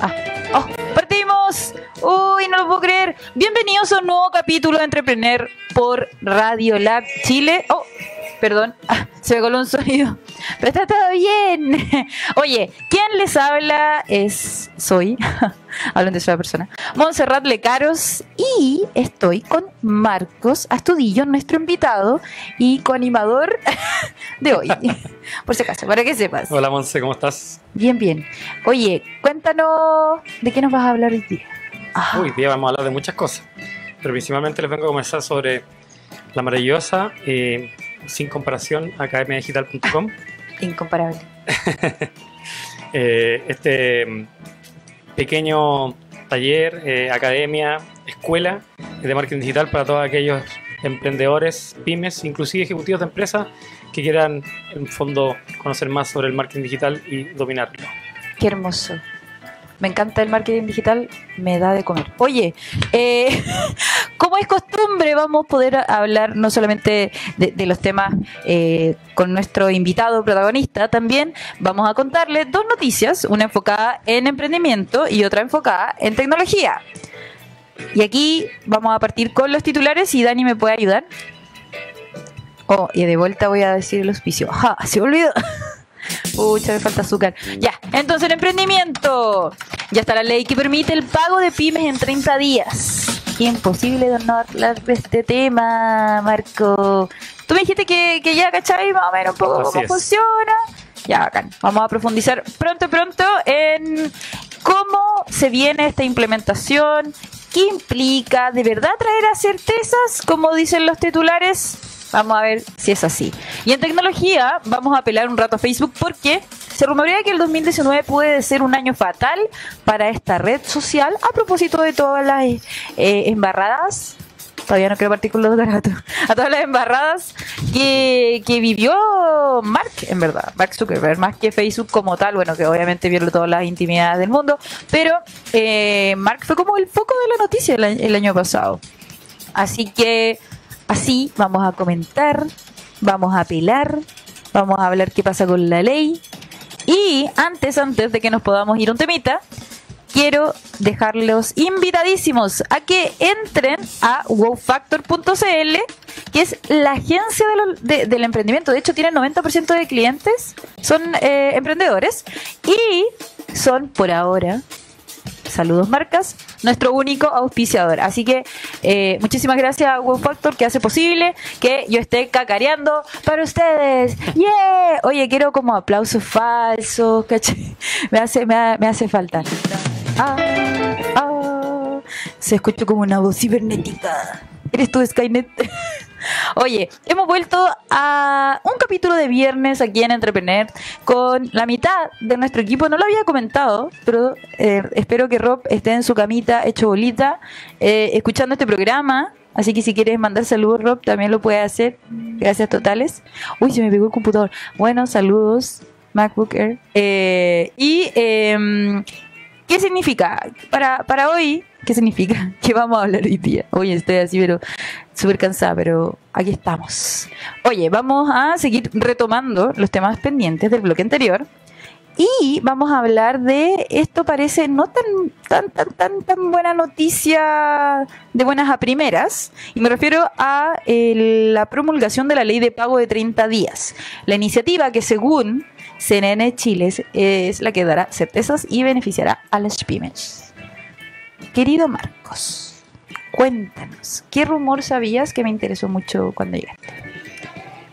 Ah, oh, partimos. Uy, no lo puedo creer. Bienvenidos a un nuevo capítulo de Entrepreneur por Radio Lab Chile. Oh, perdón, ah, se me coló un sonido. Pero está todo bien. Oye, ¿quién les habla? Es soy, hablan de sola persona, Montserrat Lecaros y estoy con Marcos Astudillo, nuestro invitado y coanimador de hoy. Por si acaso, para que sepas. Hola Monse, ¿cómo estás? Bien, bien. Oye, cuéntanos de qué nos vas a hablar hoy día. Ah. Hoy día vamos a hablar de muchas cosas, pero principalmente les vengo a comenzar sobre la maravillosa, eh, sin comparación, academiadigital.com. Incomparable. Eh, este mm, pequeño taller, eh, academia, escuela de marketing digital para todos aquellos emprendedores, pymes, inclusive ejecutivos de empresas que quieran, en fondo, conocer más sobre el marketing digital y dominarlo. Qué hermoso. Me encanta el marketing digital, me da de comer. Oye, eh, como es costumbre, vamos a poder hablar no solamente de, los temas eh, con nuestro invitado protagonista, también vamos a contarle dos noticias, una enfocada en emprendimiento y otra enfocada en tecnología. Y aquí vamos a partir con los titulares y Dani me puede ayudar. Oh, y de vuelta voy a decir el auspicio. ¡Ja! Se olvidó. Pucha, me falta azúcar. Ya, entonces el emprendimiento. Ya está la ley que permite el pago de pymes en 30 días. Imposible de no hablar de este tema, Marco. Tú me dijiste que, que ya cachai más o menos un poco cómo funciona. Ya, bacán. Vamos a profundizar pronto, pronto en cómo se viene esta implementación, qué implica, de verdad traer a certezas, como dicen los titulares Vamos a ver si es así. Y en tecnología, vamos a apelar un rato a Facebook porque se rumorea que el 2019 puede ser un año fatal para esta red social a propósito de todas las eh, embarradas. Todavía no con los gatos. A todas las embarradas que, vivió Mark, en verdad. Mark Zuckerberg, más que Facebook como tal. Bueno, que obviamente vio todas las intimidades del mundo. Pero eh, Mark fue como el foco de la noticia el año pasado. Así que Así vamos a comentar, vamos a apelar, vamos a hablar qué pasa con la ley. Y antes, antes de que nos podamos ir un temita, quiero dejarlos invitadísimos a que entren a wowfactor.cl, que es la agencia del emprendimiento. De hecho, tienen 90% de clientes, son eh, emprendedores y son por ahora saludos marcas, nuestro único auspiciador. Así que eh, muchísimas gracias a WowFactor Factor que hace posible que yo esté cacareando para ustedes. ¡Yeah! Oye, quiero como aplausos falsos, Me hace, me, hace falta. Ah, ah. Se escucha como una voz cibernética. ¿Eres tú, Skynet? Oye, hemos vuelto a un capítulo de viernes aquí en Entrepreneur con la mitad de nuestro equipo. No lo había comentado, pero eh, espero que Rob esté en su camita hecho bolita, eh, escuchando este programa. Así que si quieres mandar saludos, Rob, también lo puedes hacer. Gracias totales. Uy, se me pegó el computador. Bueno, saludos, MacBook Air. Eh, y, em, ¿qué significa? Para, para hoy, ¿qué significa? ¿Qué vamos a hablar hoy día? Hoy estoy así, pero súper cansada, pero aquí estamos. Oye, vamos a seguir retomando los temas pendientes del bloque anterior. Y vamos a hablar de esto parece no tan tan tan tan tan buena noticia de buenas a primeras y me refiero a la promulgación de la ley de pago de 30 días. La iniciativa que según CNN Chile es la que dará certezas y beneficiará a las pymes. Querido Marcos, Cuéntanos, ¿qué rumor sabías que me interesó mucho cuando llegaste?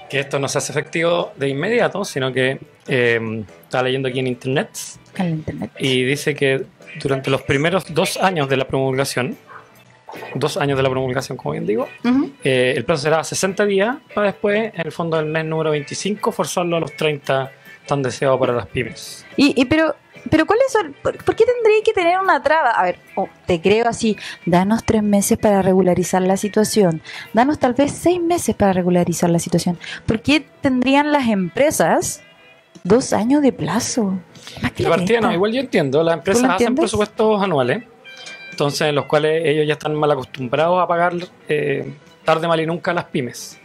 Que esto no se hace efectivo de inmediato, sino que eh, estaba leyendo aquí en internet, en internet y dice que durante los primeros dos años de la promulgación, dos años de la promulgación, como bien digo, eh, el plazo será 60 días para después, en el fondo del mes número 25, forzarlo a los 30 tan deseados para las pymes. Y, y pero pero ¿cuáles son? Por, qué tendría que tener una traba? A ver, oh, te creo así, danos tres meses para regularizar la situación, danos tal vez seis meses para regularizar la situación. ¿Por qué tendrían las empresas dos años de plazo? La partida no, igual yo entiendo, las empresas hacen presupuestos anuales, entonces en los cuales ellos ya están mal acostumbrados a pagar eh, tarde, mal y nunca a las pymes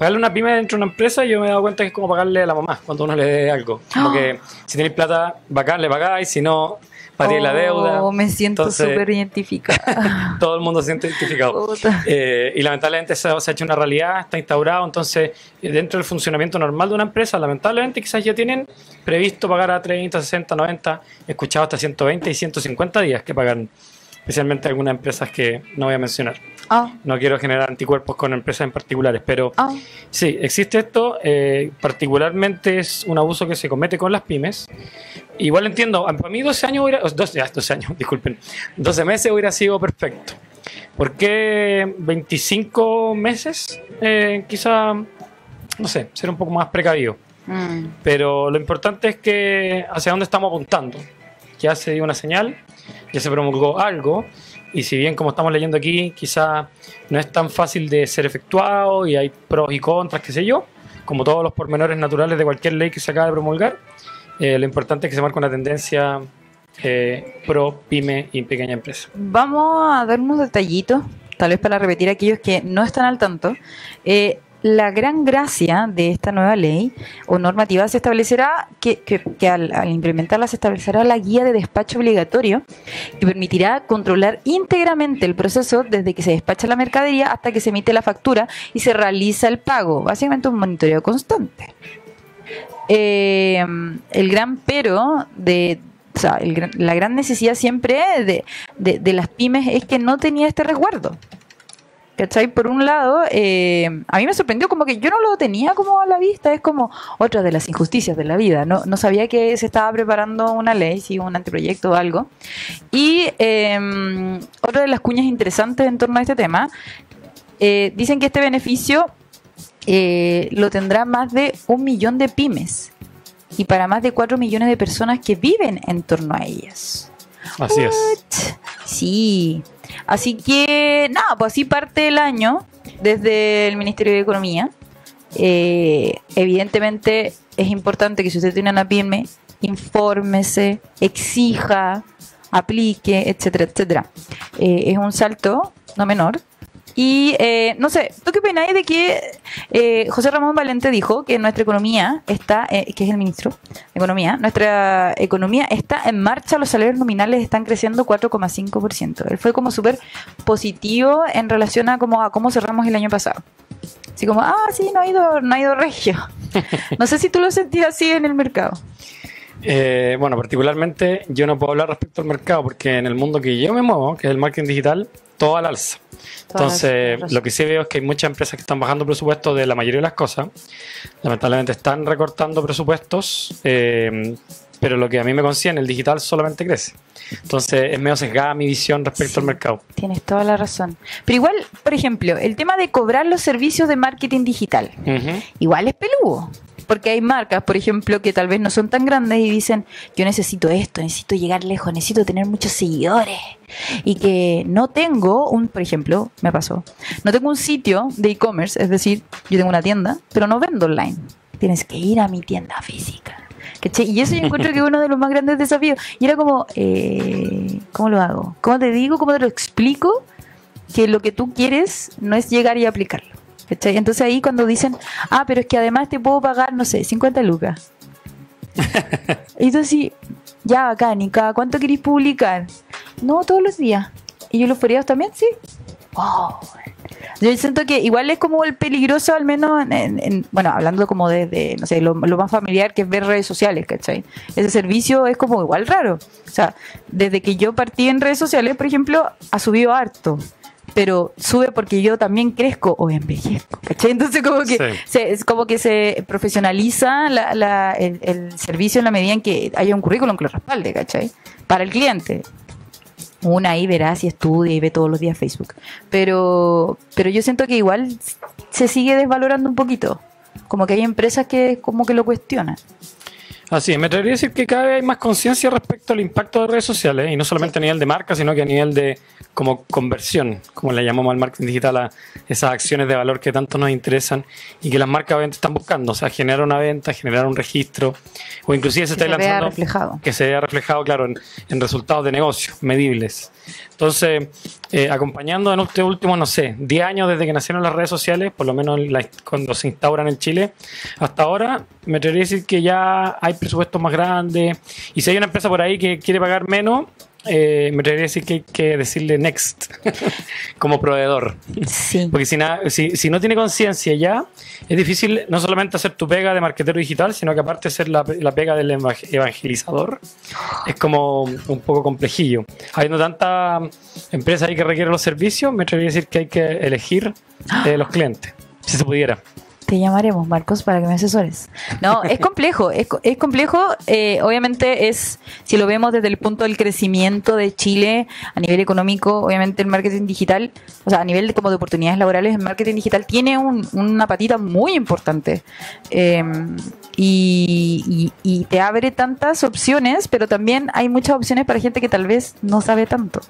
pagarle una pyme dentro de una empresa, yo me he dado cuenta que es como pagarle a la mamá cuando uno le dé algo. Como que si tenéis plata, bacán, le pagáis, si no, pagué la deuda. Oh, me siento súper identificada. Todo el mundo se siente identificado. Eh, y lamentablemente eso se ha hecho una realidad, está instaurado. Entonces, dentro del funcionamiento normal de una empresa, lamentablemente quizás ya tienen previsto pagar a 30, 60, 90, he escuchado hasta 120 y 150 días que pagan, especialmente algunas empresas que no voy a mencionar. Ah, No quiero generar anticuerpos con empresas en particulares, pero ah. Sí, existe esto. eh, particularmente es un abuso que se comete con las pymes. Igual entiendo, para mí 12 años hubiera. 12, ya, 12 años, disculpen. 12 meses hubiera sido perfecto. ¿Por qué 25 meses? Eh, quizá, no sé, ser un poco más precavido. Mm. Pero lo importante es que hacia dónde estamos apuntando. Ya se dio una señal, ya se promulgó algo, y si bien como estamos leyendo aquí, quizá no es tan fácil de ser efectuado y hay pros y contras, qué sé yo, como todos los pormenores naturales de cualquier ley que se acaba de promulgar, eh, lo importante es que se marque una tendencia eh, pro pyme y pequeña empresa. Vamos a dar unos detallitos, tal vez para repetir aquellos que no están al tanto. Eh, la gran gracia de esta nueva ley o normativa se establecerá que, al, implementarla se establecerá la guía de despacho obligatorio que permitirá controlar íntegramente el proceso desde que se despacha la mercadería hasta que se emite la factura y se realiza el pago. Básicamente un monitoreo constante. Eh, el gran pero de, la gran necesidad siempre de, de- de las pymes es que no tenía este resguardo. ¿Cachai? Por un lado, eh, a mí me sorprendió como que yo no lo tenía como a la vista, es como otra de las injusticias de la vida. No, no sabía que se estaba preparando una ley, sí, un anteproyecto o algo. Y eh, otra de las cuñas interesantes en torno a este tema, eh, dicen que este beneficio eh, lo tendrá más de un millón de pymes y para más de cuatro millones de personas que viven en torno a ellas. Así es. Sí. Así que, nada, pues así parte el año desde el Ministerio de Economía. Eh, evidentemente es importante que si usted tiene una pyme, infórmese, exija, aplique, etcétera, etcétera. Eh, es un salto no menor. Y eh, no sé, ¿tú qué opináis de que eh, José Ramón Valente dijo que nuestra economía está, eh, que es el ministro de Economía, nuestra economía está en marcha, los salarios nominales están creciendo 4,5%. Él fue como súper positivo en relación a cómo, a cómo cerramos el año pasado. Así como, ah, sí, no ha ido, no ha ido regio. No sé si tú lo sentías así en el mercado. Eh, bueno, particularmente yo no puedo hablar respecto al mercado porque en el mundo que yo me muevo, que es el marketing digital, todo al alza. Entonces, lo que sí veo es que hay muchas empresas que están bajando presupuestos de la mayoría de las cosas. Lamentablemente están recortando presupuestos, eh, pero lo que a mí me concierne, el digital solamente crece. Entonces, es medio sesgada mi visión respecto Sí. al mercado. Tienes toda la razón. Pero igual, por ejemplo, el tema de cobrar los servicios de marketing digital. Igual es peludo. Porque hay marcas, por ejemplo, que tal vez no son tan grandes y dicen, yo necesito esto, necesito llegar lejos, necesito tener muchos seguidores. Y que no tengo un, por ejemplo, me pasó, no tengo un sitio de e-commerce, es decir, yo tengo una tienda, pero no vendo online. Tienes que ir a mi tienda física. Y eso yo encuentro que es uno de los más grandes desafíos. Y era como, eh, ¿cómo lo hago? ¿Cómo te digo? ¿Cómo te lo explico? Que lo que tú quieres no es llegar y aplicarlo. ¿Cachai? Entonces ahí cuando dicen, ah, pero es que además te puedo pagar, no sé, 50 lucas. y tú así, ya bacán, ¿y cada cuánto queréis publicar? No, todos los días. ¿Y yo los feriados también? Sí. Wow. Yo siento que igual es como el peligroso, al menos, en, en- en- bueno, hablando como desde, no sé, lo, lo más familiar que es ver redes sociales, ¿cachai? Ese servicio es como igual raro. O sea, desde que yo partí en redes sociales, por ejemplo, ha subido harto. Pero sube porque yo también crezco o envejezco, ¿cachai? Entonces como que Sí. se, es como que se profesionaliza la- la- el, el servicio en la medida en que haya un currículum que lo respalde, ¿cachai? Para el cliente. Una ahí verá si estudia y ve todos los días Facebook. Pero, pero yo siento que igual se sigue desvalorando un poquito. Como que hay empresas que como que lo cuestionan. Así es, me atrevería a decir que cada vez hay más conciencia respecto al impacto de redes sociales, y no solamente a nivel de marca, sino que a nivel de como conversión, como le llamamos al marketing digital, a esas acciones de valor que tanto nos interesan y que las marcas obviamente están buscando, o sea, generar una venta, generar un registro, o inclusive se Que está se vea lanzando reflejado. que se vea reflejado, claro, en, en resultados de negocio, medibles. Entonces, eh, acompañando en este último, no sé, 10 años desde que nacieron las redes sociales, por lo menos la- cuando se instauran en Chile, hasta ahora, me atrevería a decir que ya hay presupuestos más grandes. Y si hay una empresa por ahí que quiere pagar menos, eh, me atrevería a decir que hay que decirle next como proveedor. Sí. Porque si, si, si no tiene conciencia ya, es difícil no solamente hacer tu pega de marketero digital, sino que aparte ser la, la pega del eva- evangelizador, es como un poco complejillo. Habiendo tantas empresas ahí que requieren los servicios, me atrevería a decir que hay que elegir eh, los clientes, si se pudiera. Te llamaremos, Marcos, para que me asesores. No, es complejo, es, es complejo. eh, obviamente es, si lo vemos desde el punto del crecimiento de Chile a nivel económico, obviamente el marketing digital, o sea, a nivel de, como de oportunidades laborales, el marketing digital tiene un- una patita muy importante. Eh, y, y- y te abre tantas opciones, pero también hay muchas opciones para gente que tal vez no sabe tanto.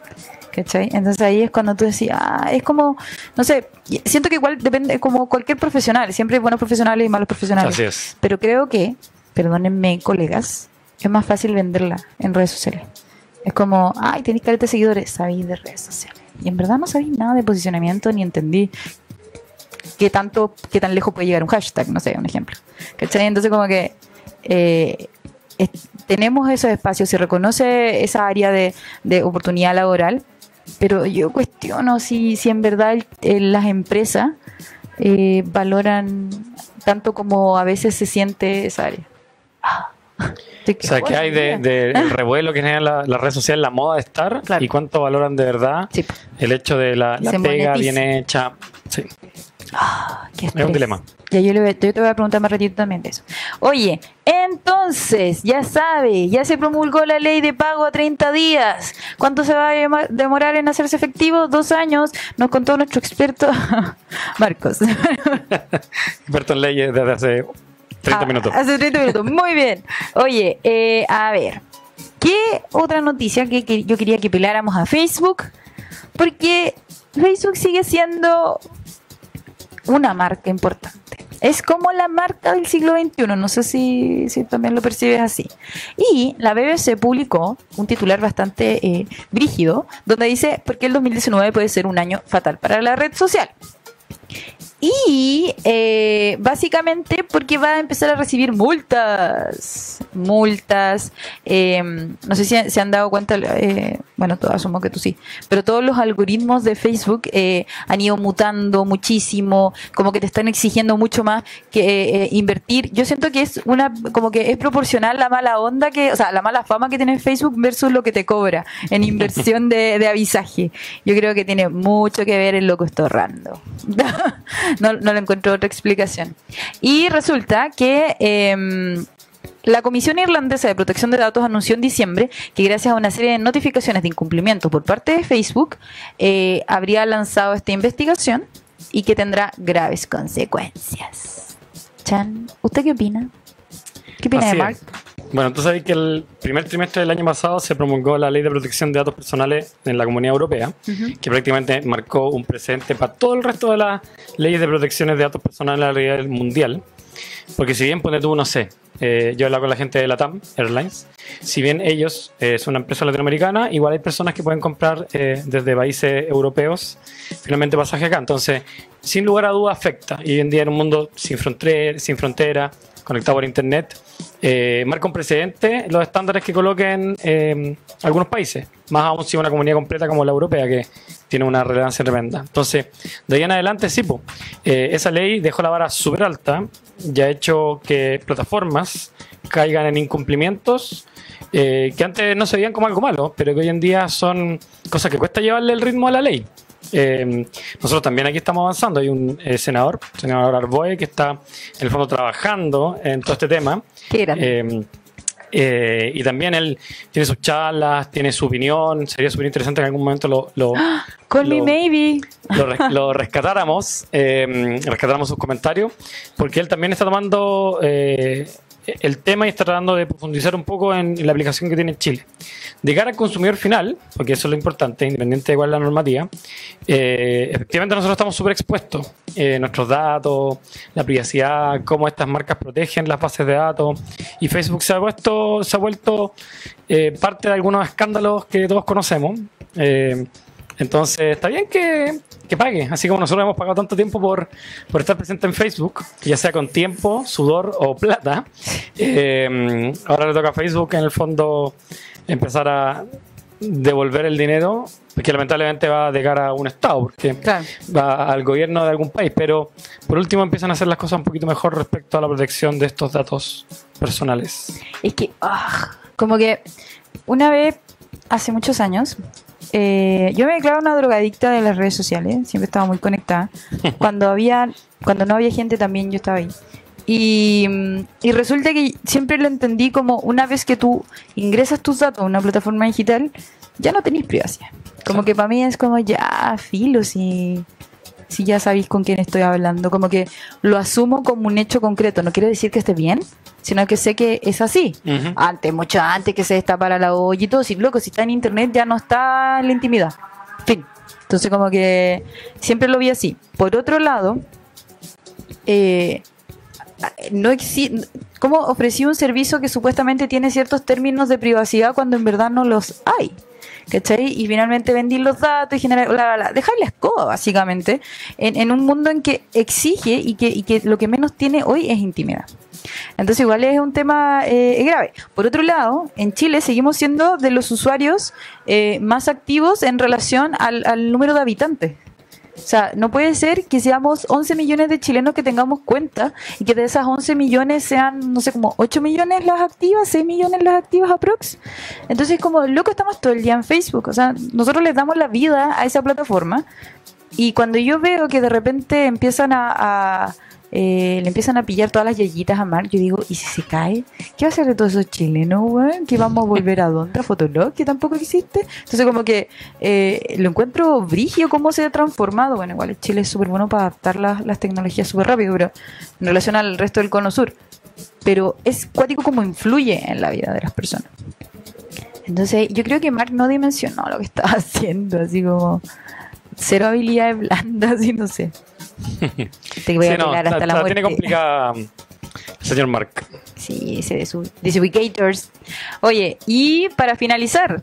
¿Cachai? Entonces ahí es cuando tú decías, ah, es como, no sé, siento que igual depende, como cualquier profesional, siempre hay buenos profesionales y malos profesionales. Así es. Pero creo que, perdónenme colegas, es más fácil venderla en redes sociales. Es como, ay, tenéis careta de seguidores, sabéis de redes sociales. Y en verdad no sabéis nada de posicionamiento ni entendí qué tanto, qué tan lejos puede llegar un hashtag, no sé, un ejemplo. ¿Cachai? Entonces como que eh, es- tenemos esos espacios, se reconoce esa área de, de oportunidad laboral, pero yo cuestiono si, si en verdad el- el- las empresas eh, valoran tanto como a veces se siente esa área. Ah, estoy O sea, ¿qué hay de- de del revuelo que generan la- las redes sociales, la moda de estar Claro. y cuánto valoran de verdad Sí. el hecho de la, la pega monetiza. bien hecha? Sí, Ah, qué es un dilema. Ya yo, le yo te voy a preguntar más ratito también de eso. Oye, entonces, ya sabe, ya se promulgó la ley de pago a 30 días. ¿Cuánto se va a demorar en hacerse efectivo? Dos años, nos contó nuestro experto Marcos. Experto en leyes desde hace 30 Ah, minutos. Hace 30 minutos, muy bien. Oye, eh, a ver, ¿qué otra noticia que, que yo quería que peláramos a Facebook? Porque Facebook sigue siendo una marca importante. Es como la marca del siglo XXI, no sé si, también lo percibes así. Y la BBC publicó un titular bastante eh, brígido, donde dice, ¿por qué el 2019 puede ser un año fatal para la red social? Y eh, básicamente porque va a empezar a recibir multas. Multas. eh, no sé si se han dado cuenta, eh, bueno, todo, asumo que tú sí, pero todos los algoritmos de Facebook eh, han ido mutando muchísimo, como que te están exigiendo mucho más que eh, invertir. Yo siento que es una, como que es proporcional la mala onda que, o sea, la mala fama que tiene Facebook versus lo que te cobra en inversión de, de avisaje. Yo creo que tiene mucho que ver en lo que estoy ahorrando. no, no le encuentro otra explicación. Y resulta que em, la Comisión Irlandesa de Protección de Datos anunció en diciembre que gracias a una serie de notificaciones de incumplimiento por parte de Facebook, eh, habría lanzado esta investigación y que tendrá graves consecuencias. Chan, ¿usted qué opina? ¿Qué opina Así de Mark? es. Bueno, tú sabes que el primer trimestre del año pasado se promulgó la Ley de Protección de Datos Personales en la Comunidad Europea, que prácticamente marcó un precedente para todo el resto de las leyes de protección de datos personales a nivel mundial. Porque si bien, pone tú, no sé, eh, yo he hablado con la gente de la TAM Airlines, si bien ellos eh, son una empresa latinoamericana, igual hay personas que pueden comprar eh, desde países europeos finalmente pasaje acá. Entonces, sin lugar a duda afecta. Y hoy en día en un mundo sin frontera, sin frontera conectado por internet, eh, marca un precedente los estándares que coloquen eh, algunos países, más aún si una comunidad completa como la europea, que tiene una relevancia tremenda. Entonces, de ahí en adelante, sí, po, eh, esa ley dejó la vara súper alta y ha hecho que plataformas caigan en incumplimientos eh, que antes no se veían como algo malo, pero que hoy en día son cosas que cuesta llevarle el ritmo a la ley. Eh, nosotros también aquí estamos avanzando. Hay un eh, senador, senador Arboe, que está en el fondo trabajando en todo este tema. Qué. Eh, eh, y también él tiene sus charlas, tiene su opinión. Sería súper interesante que en algún momento lo, lo, Call me lo- maybe. lo, res- lo rescatáramos, eh, rescatáramos sus comentarios, porque él también está tomando eh, el tema y está tratando de profundizar un poco en la aplicación que tiene en Chile. De cara al consumidor final, porque eso es lo importante, independiente de cuál es la normativa, eh, efectivamente nosotros estamos súper expuestos. Eh, nuestros datos, la privacidad, cómo estas marcas protegen las bases de datos. Y Facebook se ha, puesto, se ha vuelto eh, parte de algunos escándalos que todos conocemos. Entonces, está bien que, que pague, así como nosotros hemos pagado tanto tiempo por, por estar presente en Facebook, ya sea con tiempo, sudor o plata. Eh, ahora le toca a Facebook en el fondo empezar a devolver el dinero que lamentablemente va de cara a un Estado, porque Claro. va al gobierno de algún país, pero por último empiezan a hacer las cosas un poquito mejor respecto a la protección de estos datos personales. Es que, ah, como que una vez, hace muchos años, eh, yo me declaro una drogadicta de las redes sociales, siempre estaba muy conectada. Cuando había, cuando no había gente también yo estaba ahí. Y, mm, y resulta que siempre lo entendí como una vez que tú ingresas tus datos a una plataforma digital, ya no tenéis privacidad. Como que para mí es como ya, filo, si, si ya sabéis con quién estoy hablando. Como que lo asumo como un hecho concreto. No quiere decir que esté bien, sino que sé que es así. Antes, mucho antes que se destapara la olla y todo. Si loco, si está en internet ya no está en la intimidad. Fin. Entonces como que siempre lo vi así. Por otro lado, eh, no existe... ¿Cómo ofrecí un servicio que supuestamente tiene ciertos términos de privacidad cuando en verdad no los hay? ¿Cachai? Y finalmente vendí los datos y generar, bla, bla, dejar la escoba, básicamente, en, un mundo en que exige y que, y que lo que menos tiene hoy es intimidad. Entonces igual es un tema eh, grave. Por otro lado, en Chile seguimos siendo de los usuarios eh, más activos en relación al número de habitantes. O sea, no puede ser que seamos 11 millones de chilenos que tengamos cuenta y que de esas 11 millones sean, no sé, como 8 millones las activas, 6 millones las activas aprox. Entonces, como loco, estamos todo el día en Facebook. O sea, nosotros les damos la vida a esa plataforma y cuando yo veo que de repente empiezan a, a, eh, le empiezan a pillar todas las yayitas a Mark, yo digo, ¿y si se cae? ¿Qué va a hacer de todos esos chilenos, weón? ¿Que vamos a volver a dónde? ¿A Fotolog? Que tampoco existe. Entonces como que eh, lo encuentro brigio cómo se ha transformado. Bueno, igual Chile es súper bueno para adaptar las, tecnologías súper rápido, pero en relación al resto del cono sur. Pero es cuático como influye en la vida de las personas. Entonces yo creo que Mark no dimensionó lo que estaba haciendo, así como cero habilidades blandas y no sé. Te voy a Sí, no, hasta la, la, muerte. tiene complicada el señor Mark. Sí, ese de su Disubicators. Oye, y para finalizar,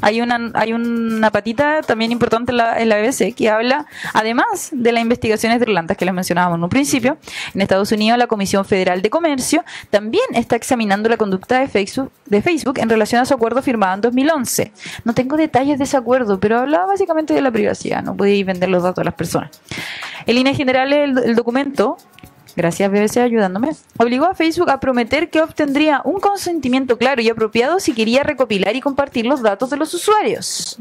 hay una, hay una patita también importante en la, en la BBC que habla, además de las investigaciones de Irlanda que les mencionábamos en un principio, en Estados Unidos la Comisión Federal de Comercio también está examinando la conducta de Facebook, de Facebook en relación a su acuerdo firmado en 2011. No tengo detalles de ese acuerdo, pero hablaba básicamente de la privacidad, no podéis vender los datos a las personas. En líneas generales, el, el documento gracias BBC ayudándome, obligó a Facebook a prometer que obtendría un consentimiento claro y apropiado si quería recopilar y compartir los datos de los usuarios.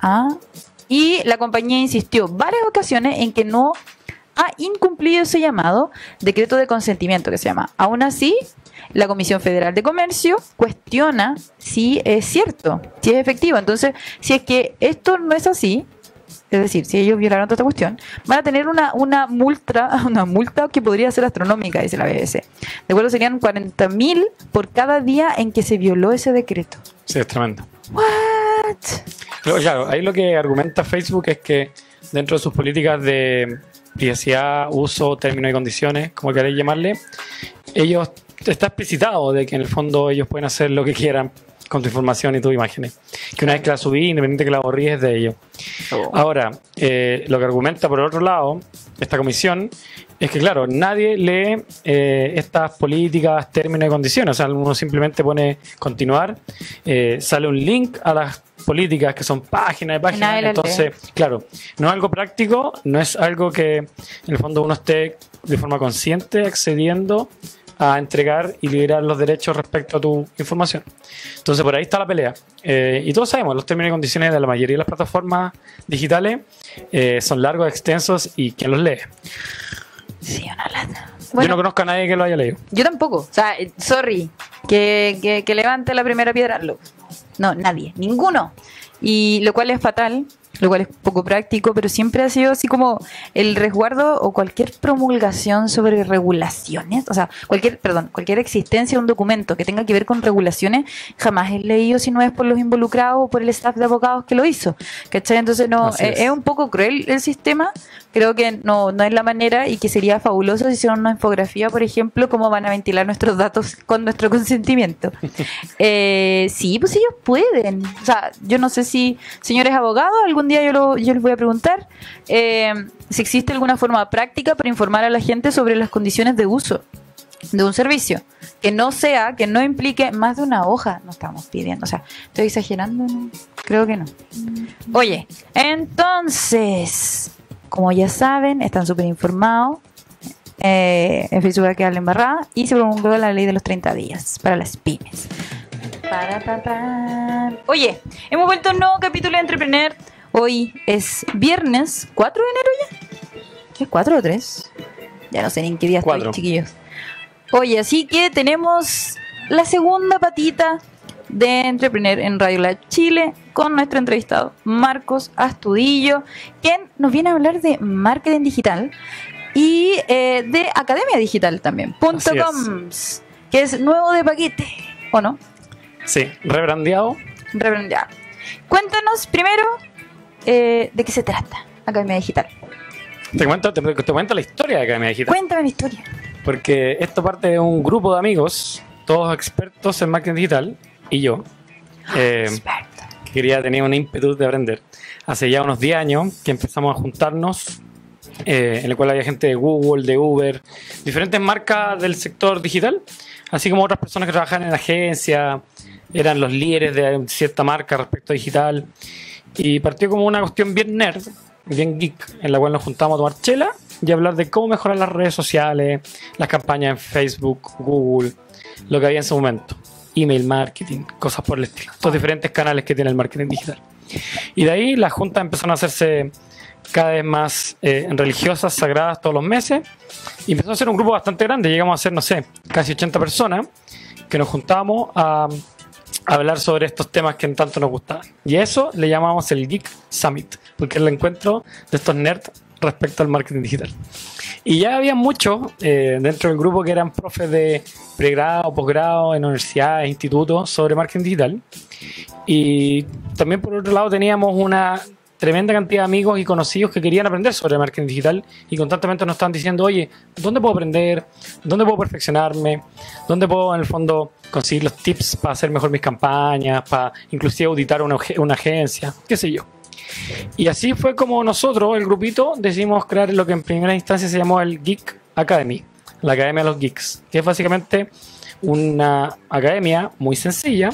Ah, y la compañía insistió varias ocasiones en que no ha incumplido ese llamado decreto de consentimiento que se llama. Aún así, la Comisión Federal de Comercio cuestiona si es cierto, si es efectivo. Entonces, si es que esto no es así, es decir, si ellos violaron toda esta cuestión, van a tener una, una multa, una multa que podría ser astronómica, dice la BBC. De acuerdo, serían 40 mil por cada día en que se violó ese decreto. Sí, es tremendo. What? Claro, ahí lo que argumenta Facebook es que dentro de sus políticas de privacidad, uso, términos y condiciones, como queréis llamarle, ellos está explicitado de que en el fondo ellos pueden hacer lo que quieran con tu información y tus imágenes. Que una vez que la subí, independiente que la borrí, es de ellos. Ahora, eh, lo que argumenta por otro lado esta comisión es que, claro, nadie lee eh, estas políticas, términos y condiciones. O sea, uno simplemente pone continuar, eh, sale un link a las políticas que son páginas de páginas. Entonces, claro, no es algo práctico, no es algo que en el fondo uno esté de forma consciente accediendo a entregar y liberar los derechos respecto a tu información. Entonces, por ahí está la pelea. Eh, y todos sabemos, los términos y condiciones de la mayoría de las plataformas digitales eh, son largos, extensos y ¿quién los lee? Sí, una lata. Yo Bueno, no conozco a nadie que lo haya leído. yo tampoco. O sea, eh, sorry. Que, que, que levante la primera piedra. No, nadie. Ninguno. Y lo cual es fatal lo cual es poco práctico, pero siempre ha sido así como el resguardo o cualquier promulgación sobre regulaciones, o sea, cualquier, perdón, cualquier existencia de un documento que tenga que ver con regulaciones, jamás he leído si no es por los involucrados o por el staff de abogados que lo hizo. ¿Cachai? Entonces no, es. es. un poco cruel el sistema, creo que no, no es la manera y que sería fabuloso si hicieran una infografía, por ejemplo, cómo van a ventilar nuestros datos con nuestro consentimiento. Eh, sí, pues ellos pueden. O sea, yo no sé si, señores abogados, algún día yo, lo- yo les voy a preguntar eh, si existe alguna forma práctica para informar a la gente sobre las condiciones de uso de un servicio. Que no sea, que no implique más de una hoja, no estamos pidiendo. O sea, estoy exagerando, creo que no. Oye, entonces, como ya saben, están súper informados. eh, en Facebook que habla embarrada y se promulgó la ley de los 30 días para las pymes. Oye, hemos vuelto a un nuevo capítulo de Entrepreneur. Hoy es viernes 4 de enero ya. ¿Es 4 o 3? Ya no sé ni en qué día Cuatro. estoy, chiquillos. Oye, así que tenemos la segunda patita de Entrepreneur en Radio La Chile con nuestro entrevistado Marcos Astudillo, quien nos viene a hablar de marketing digital y eh, de Academia Digital también, punto Así es. que es nuevo de paquete, ¿o no? Sí, rebrandeado. Ya. Cuéntanos primero eh, de qué se trata Academia Digital. Te cuento, te, te cuento la historia de Academia Digital. Cuéntame la historia. Porque esto parte de un grupo de amigos, todos expertos en marketing digital, y yo, eh, Experta. que quería tener un ímpetu de aprender. Hace ya unos 10 años que empezamos a juntarnos, eh, en el cual había gente de Google, de Uber, diferentes marcas del sector digital, así como otras personas que trabajaban en agencia, eran los líderes de cierta marca respecto a digital. Y partió como una cuestión bien nerd, bien geek, en la cual nos juntamos a tomar chela y hablar de cómo mejorar las redes sociales, las campañas en Facebook, Google, lo que había en su momento. Email marketing, cosas por el estilo. Estos diferentes canales que tiene el marketing digital. Y de ahí las juntas empezaron a hacerse cada vez más eh, religiosas, sagradas todos los meses. Y empezó a ser un grupo bastante grande. Llegamos a ser, no sé, casi 80 personas que nos juntábamos a, a hablar sobre estos temas que en tanto nos gustaban. Y a eso le llamamos el Geek Summit, porque es el encuentro de estos nerds respecto al marketing digital. Y ya había muchos eh, dentro del grupo que eran profes de pregrado, posgrado en universidades, institutos sobre marketing digital. Y también por otro lado teníamos una tremenda cantidad de amigos y conocidos que querían aprender sobre marketing digital y constantemente nos estaban diciendo, oye, ¿dónde puedo aprender? ¿Dónde puedo perfeccionarme? ¿Dónde puedo en el fondo conseguir los tips para hacer mejor mis campañas, para inclusive auditar una, una agencia, qué sé yo? Y así fue como nosotros, el grupito, decidimos crear lo que en primera instancia se llamó el Geek Academy, la Academia de los Geeks, que es básicamente una academia muy sencilla,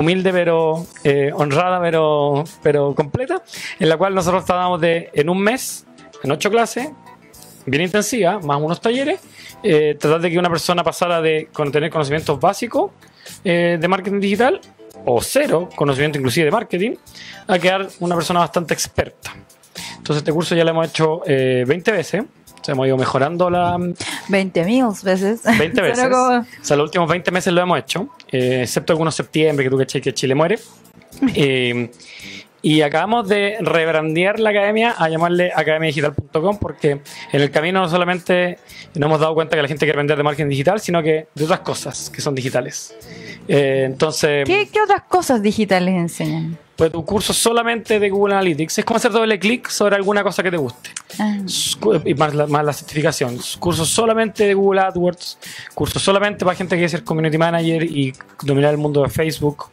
humilde pero eh, honrada pero, pero completa, en la cual nosotros tratábamos de, en un mes, en ocho clases, bien intensiva, más unos talleres, eh, tratar de que una persona pasara de con- tener conocimientos básicos eh, de marketing digital o cero conocimiento inclusive de marketing a quedar una persona bastante experta. Entonces este curso ya lo hemos hecho eh, 20 veces, hemos ido mejorando la, 20 mil veces. 20 Suena veces. como- O sea, los últimos 20 meses lo hemos hecho, eh, excepto algunos septiembre, que tú caché que Chile muere. Eh, y acabamos de rebrandear la academia a llamarle academiadigital.com porque en el camino no solamente nos hemos dado cuenta que la gente quiere aprender de marketing digital, sino que de otras cosas que son digitales. Eh, entonces, ¿Qué, qué otras cosas digitales enseñan? Pues tu curso solamente de Google Analytics es como hacer doble clic sobre alguna cosa que te guste Ah, y más la, más la certificación. Cursos solamente de Google AdWords, cursos solamente para gente que quiere ser community manager y dominar el mundo de Facebook.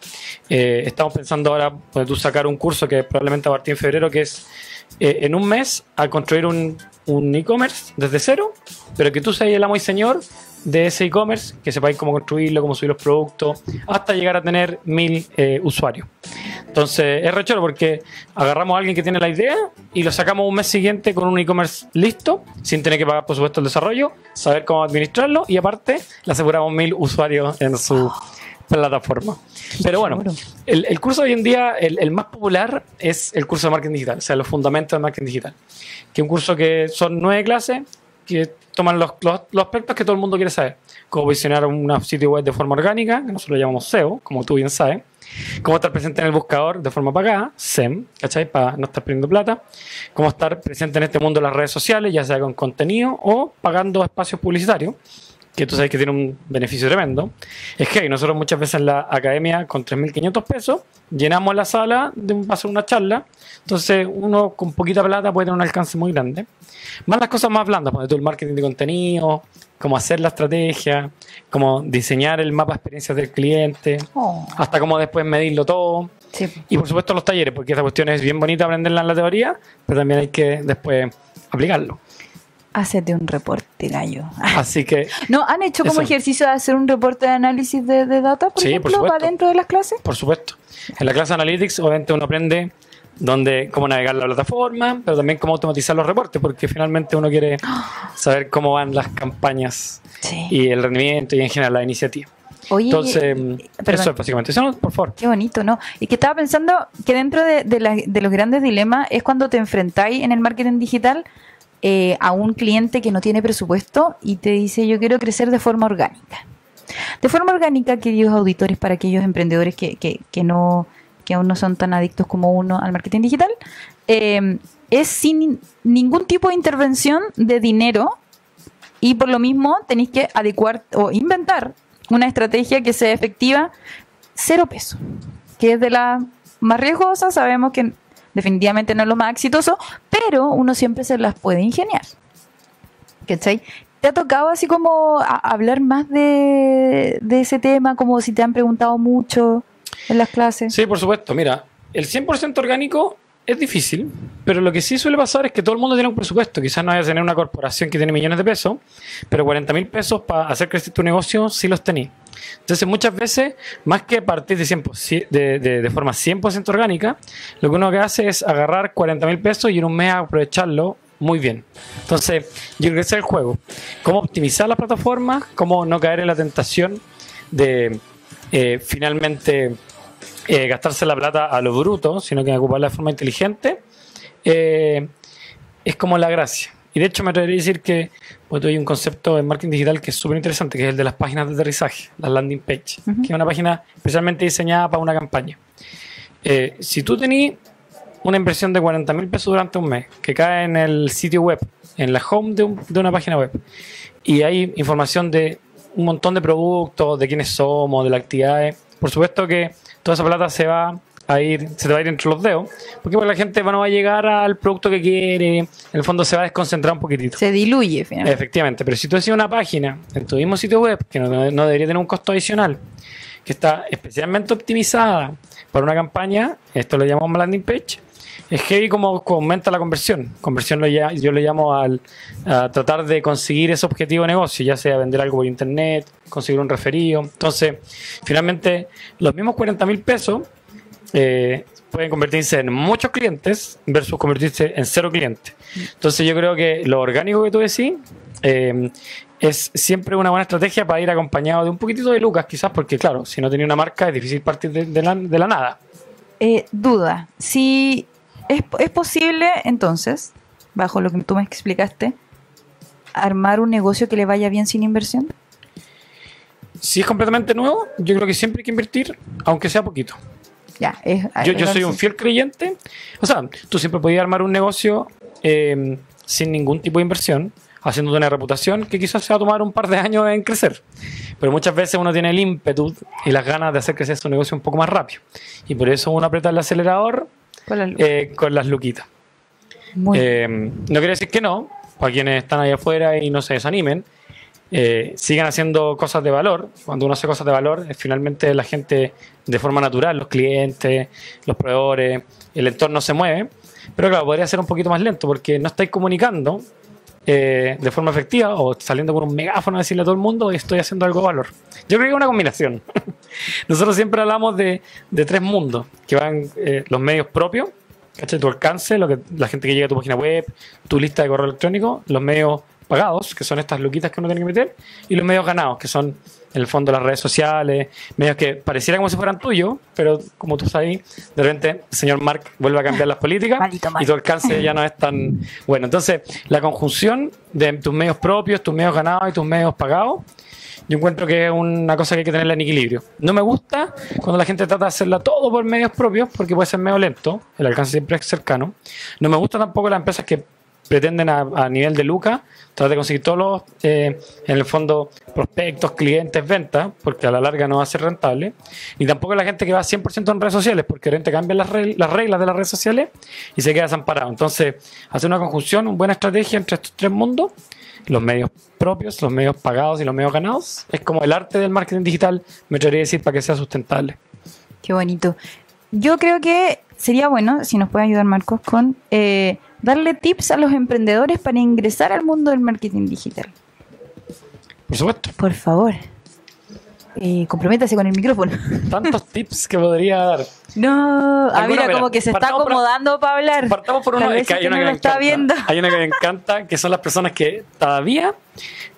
Eh, estamos pensando ahora, pues, tú sacar un curso que probablemente a partir en febrero, que es eh, en un mes a construir un, un e-commerce desde cero, pero que tú seas el amo y señor de ese e-commerce, que sepáis cómo construirlo, cómo subir los productos, hasta llegar a tener mil eh, usuarios. Entonces es rechoro porque agarramos a alguien que tiene la idea y lo sacamos un mes siguiente con un e-commerce listo, sin tener que pagar por supuesto el desarrollo, saber cómo administrarlo y aparte le aseguramos mil usuarios en su plataforma. Pero bueno, el, el curso hoy en día, el, el más popular es el curso de marketing digital, o sea, los fundamentos del marketing digital, que es un curso que son nueve clases que toman los, los, los aspectos que todo el mundo quiere saber, cómo posicionar un sitio web de forma orgánica, que nosotros lo llamamos SEO, como tú bien sabes, cómo estar presente en el buscador de forma pagada, SEM, ¿cachai? Para no estar perdiendo plata, cómo estar presente en este mundo de las redes sociales, ya sea con contenido o pagando espacios publicitarios que tú sabes que tiene un beneficio tremendo, es que nosotros muchas veces en la academia con 3.500 pesos llenamos la sala de un paso una charla, entonces uno con poquita plata puede tener un alcance muy grande. Más las cosas más blandas, como el marketing de contenido, cómo hacer la estrategia, cómo diseñar el mapa de experiencias del cliente, Oh. hasta cómo después medirlo todo. Sí. Y por supuesto los talleres, porque esa cuestión es bien bonita aprenderla en la teoría, pero también hay que después aplicarlo. Hacete un reporte, gallo. Así que ¿No han hecho como Eso. ejercicio de hacer un reporte de análisis de, de data, por Sí, por ejemplo, supuesto. para dentro de las clases? Por supuesto. En la clase de Analytics, obviamente, uno aprende dónde, cómo navegar la plataforma, pero también cómo automatizar los reportes, porque finalmente uno quiere saber cómo van las campañas Sí. y el rendimiento y en general la iniciativa. Oye, Entonces, perdón. eso es básicamente. Eso, no, por favor. Qué bonito, ¿no? Y que estaba pensando que dentro de, de la- de los grandes dilemas es cuando te enfrentáis en el marketing digital eh, a un cliente que no tiene presupuesto y te dice yo quiero crecer de forma orgánica. De forma orgánica, queridos auditores, para aquellos emprendedores que, que, que no, que aún no son tan adictos como uno al marketing digital, eh, es sin ningún tipo de intervención de dinero y por lo mismo tenéis que adecuar o inventar una estrategia que sea efectiva cero peso, que es de la más riesgosa, sabemos que definitivamente no es lo más exitoso, pero uno siempre se las puede ingeniar. ¿Cachai? ¿Te ha tocado así como hablar más de, ese tema, como si te han preguntado mucho en las clases? Sí, por supuesto. Mira, el 100% orgánico es difícil, pero lo que sí suele pasar es que todo el mundo tiene un presupuesto. Quizás no vaya a tener una corporación que tiene millones de pesos, pero 40 mil pesos para hacer crecer tu negocio sí los tenés. Entonces, muchas veces, más que partir de, 100 de, de- de forma 100% orgánica, lo que uno hace es agarrar 40 mil pesos y en un mes aprovecharlo muy bien. Entonces, yo creo que ese es el juego. Cómo optimizar las plataformas, cómo no caer en la tentación de eh, finalmente eh, gastarse la plata a lo bruto, sino que ocuparla de forma inteligente, eh, es como la gracia. Y de hecho me atrevería a decir que pues, hay un concepto en marketing digital que es súper interesante, que es el de las páginas de aterrizaje, las landing page, que es una página especialmente diseñada para una campaña. Eh, si tú tenés una inversión de 40 mil pesos durante un mes, que cae en el sitio web, en la home de, un- de una página web, y hay información de un montón de productos, de quiénes somos, de las actividades, por supuesto que toda esa plata se va a ir, se te va a ir entre los dedos, porque pues, la gente no va a llegar al producto que quiere, en el fondo se va a desconcentrar un poquitito. Se diluye finalmente. Efectivamente, pero si tú haces una página en tu mismo sitio web, que no, no debería tener un costo adicional, que está especialmente optimizada para una campaña, esto lo llamamos landing page, es heavy como aumenta la conversión. Conversión lo ya- yo le llamo al, a tratar de conseguir ese objetivo de negocio, ya sea vender algo por internet, conseguir un referido. Entonces, finalmente, los mismos 40 mil pesos eh, pueden convertirse en muchos clientes versus convertirse en cero clientes. Entonces yo creo que lo orgánico que tú decís eh, es siempre una buena estrategia para ir acompañado de un poquitito de lucas, quizás, porque claro, si no tenía una marca es difícil partir de, de la, de la nada. Eh, duda, si es, es posible entonces, bajo lo que tú me explicaste, armar un negocio que le vaya bien sin inversión. Si es completamente nuevo, yo creo que siempre hay que invertir, aunque sea poquito. Ya, es, Yo, yo soy un fiel creyente. O sea, tú siempre podías armar un negocio eh, sin ningún tipo de inversión, haciéndote una reputación que quizás se va a tomar un par de años en crecer. Pero muchas veces uno tiene el ímpetu y las ganas de hacer crecer su negocio un poco más rápido. Y por eso uno aprieta el acelerador con la luz. eh, con las luquitas. Eh, no quiere decir que no, para quienes están ahí afuera y no se desanimen, eh, sigan haciendo cosas de valor. Cuando uno hace cosas de valor, eh, finalmente la gente de forma natural, los clientes, los proveedores, el entorno se mueve. Pero claro, podría ser un poquito más lento porque no estáis comunicando eh, de forma efectiva o saliendo con un megáfono a decirle a todo el mundo estoy haciendo algo de valor. Yo creo que es una combinación. Nosotros siempre hablamos de, de tres mundos, que van eh, los medios propios, ¿cachai? tu alcance, lo que, la gente que llega a tu página web, tu lista de correo electrónico, los medios pagados, que son estas luquitas que uno tiene que meter, y los medios ganados, que son en el fondo las redes sociales, medios que pareciera como si fueran tuyos, pero como tú sabes, de repente el señor Mark vuelve a cambiar las políticas y tu alcance ya no es tan bueno. Entonces, la conjunción de tus medios propios, tus medios ganados y tus medios pagados, yo encuentro que es una cosa que hay que tenerla en equilibrio. No me gusta cuando la gente trata de hacerla todo por medios propios, porque puede ser medio lento, el alcance siempre es cercano. No me gusta tampoco las empresas que pretenden a, nivel de Luca tratar de conseguir todos los, eh, en el fondo, prospectos, clientes, ventas, porque a la larga no va a ser rentable. Y tampoco la gente que va 100% en redes sociales, porque de repente cambian las reglas de las redes sociales y se queda desamparado. Entonces, hacer una conjunción, una buena estrategia entre estos tres mundos, los medios propios, los medios pagados y los medios ganados, es como el arte del marketing digital, me atrevería a decir, para que sea sustentable. Qué bonito. Yo creo que sería bueno, si nos puede ayudar Marcos, con eh, darle tips a los emprendedores para ingresar al mundo del marketing digital. Por supuesto. Por favor. Eh, comprométase con el micrófono. Tantos tips que podría dar. No, ah, mira, como que se está acomodando para hablar. Partamos por es vez que hay que una no que lo me está encanta. viendo. Hay una que me encanta, que son las personas que todavía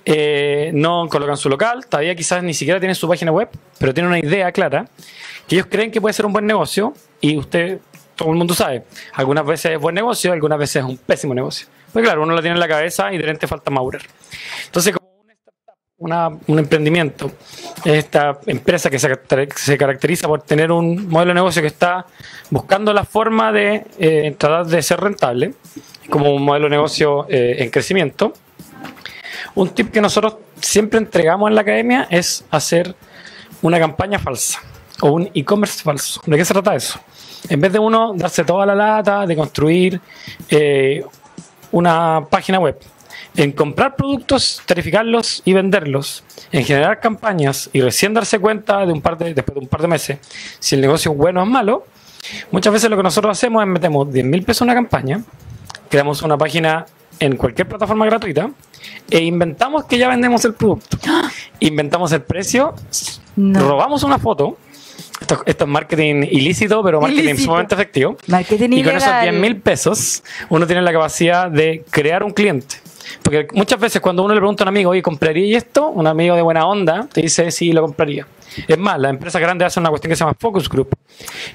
eh, no colocan su local, todavía quizás ni siquiera tienen su página web, pero tienen una idea clara, que ellos creen que puede ser un buen negocio y usted, todo el mundo sabe, algunas veces es buen negocio, algunas veces es un pésimo negocio. Pues claro, uno lo tiene en la cabeza y de repente falta madurar. Entonces, como una un emprendimiento, esta empresa que se, se caracteriza por tener un modelo de negocio que está buscando la forma de eh, tratar de ser rentable, como un modelo de negocio eh, en crecimiento. Un tip que nosotros siempre entregamos en la academia es hacer una campaña falsa o un e-commerce falso. ¿De qué se trata eso? En vez de uno darse toda la lata de construir eh, una página web, en comprar productos, tarificarlos y venderlos, en generar campañas y recién darse cuenta de un par de, después de un par de meses si el negocio es bueno o es malo, muchas veces lo que nosotros hacemos es metemos 10 mil pesos en una campaña, creamos una página en cualquier plataforma gratuita e inventamos que ya vendemos el producto. Inventamos el precio, No. robamos una foto. Esto, esto es marketing ilícito, pero marketing Ilícito. sumamente efectivo. Marketing Y con esos ilegal. 10 mil pesos, uno tiene la capacidad de crear un cliente. Porque muchas veces cuando uno le pregunta a un amigo, oye, ¿compraría esto? Un amigo de buena onda te dice, sí, lo compraría. Es más, las empresas grandes hacen una cuestión que se llama focus group.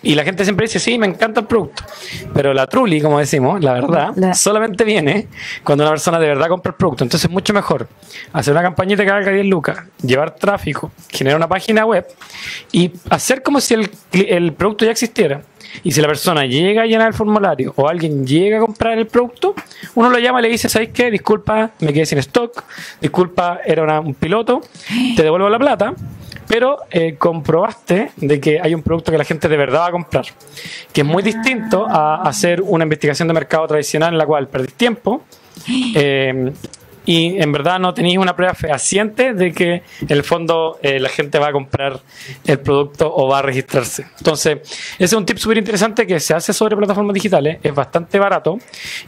Y la gente siempre dice, sí, me encanta el producto. Pero la truly, como decimos, la verdad, La- solamente viene cuando una persona de verdad compra el producto. Entonces es mucho mejor hacer una campañita que valga 10 lucas, llevar tráfico, generar una página web y hacer como si el, el producto ya existiera. Y si la persona llega a llenar el formulario o alguien llega a comprar el producto, uno lo llama y le dice, ¿sabes qué? Disculpa, me quedé sin stock, disculpa, era una- un piloto, te devuelvo la plata, pero eh, comprobaste de que hay un producto que la gente de verdad va a comprar, que es muy distinto a hacer una investigación de mercado tradicional en la cual perdís tiempo. eh, y en verdad no tenéis una prueba fehaciente de que en el fondo eh, la gente va a comprar el producto o va a registrarse. Entonces, ese es un tip súper interesante que se hace sobre plataformas digitales, es bastante barato